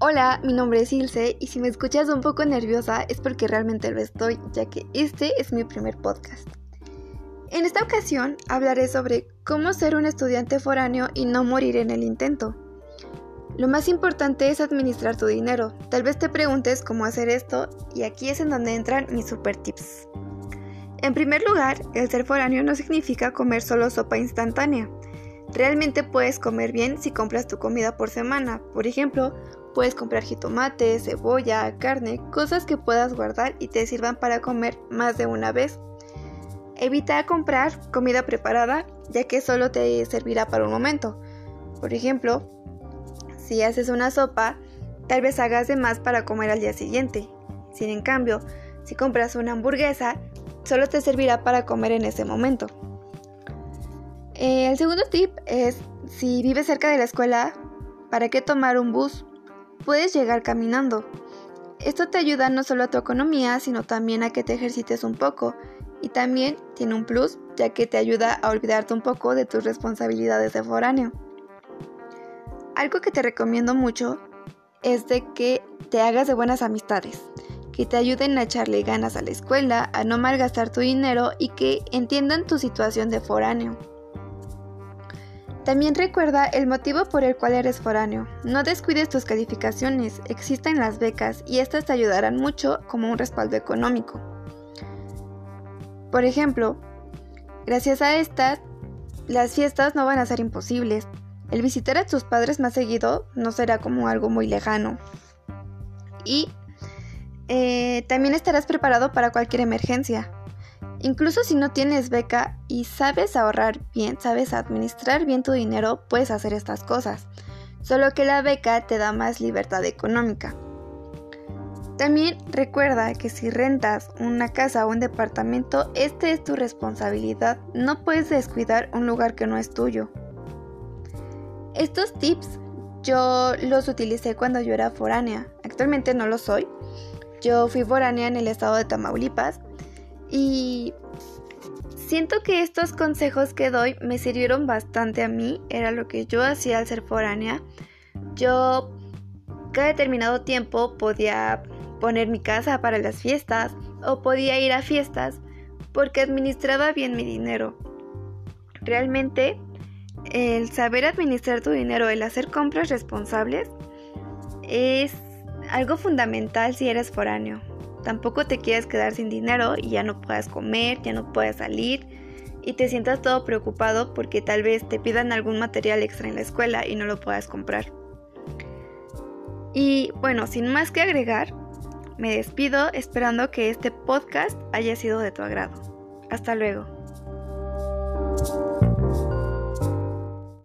Hola, mi nombre es Ilse y si me escuchas un poco nerviosa es porque realmente lo estoy, ya que este es mi primer podcast. En esta ocasión hablaré sobre cómo ser un estudiante foráneo y no morir en el intento. Lo más importante es administrar tu dinero. Tal vez te preguntes cómo hacer esto y aquí es en donde entran mis super tips. En primer lugar, el ser foráneo no significa comer solo sopa instantánea. Realmente puedes comer bien si compras tu comida por semana. Por ejemplo, Puedes comprar jitomate, cebolla, carne, cosas que puedas guardar y te sirvan para comer más de una vez. Evita comprar comida preparada ya que solo te servirá para un momento. Por ejemplo, si haces una sopa, tal vez hagas de más para comer al día siguiente. Sin en cambio, si compras una hamburguesa, solo te servirá para comer en ese momento. el segundo tip es, si vives cerca de la escuela, ¿para qué tomar un bus? Puedes llegar caminando. Esto te ayuda no solo a tu economía, sino también a que te ejercites un poco. Y también tiene un plus, ya que te ayuda a olvidarte un poco de tus responsabilidades de foráneo. Algo que te recomiendo mucho es de que te hagas de buenas amistades, que te ayuden a echarle ganas a la escuela, a no malgastar tu dinero y que entiendan tu situación de foráneo. También recuerda el motivo por el cual eres foráneo. No descuides tus calificaciones, existen las becas y estas te ayudarán mucho como un respaldo económico. Por ejemplo, gracias a estas, las fiestas no van a ser imposibles. El visitar a tus padres más seguido no será como algo muy lejano. Y eh, también estarás preparado para cualquier emergencia. Incluso si no tienes beca y sabes ahorrar bien, sabes administrar bien tu dinero, puedes hacer estas cosas. Solo que la beca te da más libertad económica. También recuerda que si rentas una casa o un departamento, este es tu responsabilidad. No puedes descuidar un lugar que no es tuyo. Estos tips yo los utilicé cuando yo era foránea. Actualmente no lo soy. Yo fui foránea en el estado de Tamaulipas y siento que estos consejos que doy me sirvieron bastante a mí, era lo que yo hacía al ser foránea. Yo cada determinado tiempo podía poner mi casa para las fiestas o podía ir a fiestas porque administraba bien mi dinero. Realmente el saber administrar tu dinero, el hacer compras responsables, es algo fundamental si eres foráneo. Tampoco te quieres quedar sin dinero y ya no puedas comer, ya no puedas salir y te sientas todo preocupado porque tal vez te pidan algún material extra en la escuela y no lo puedas comprar. Y bueno, sin más que agregar, me despido esperando que este podcast haya sido de tu agrado. Hasta luego.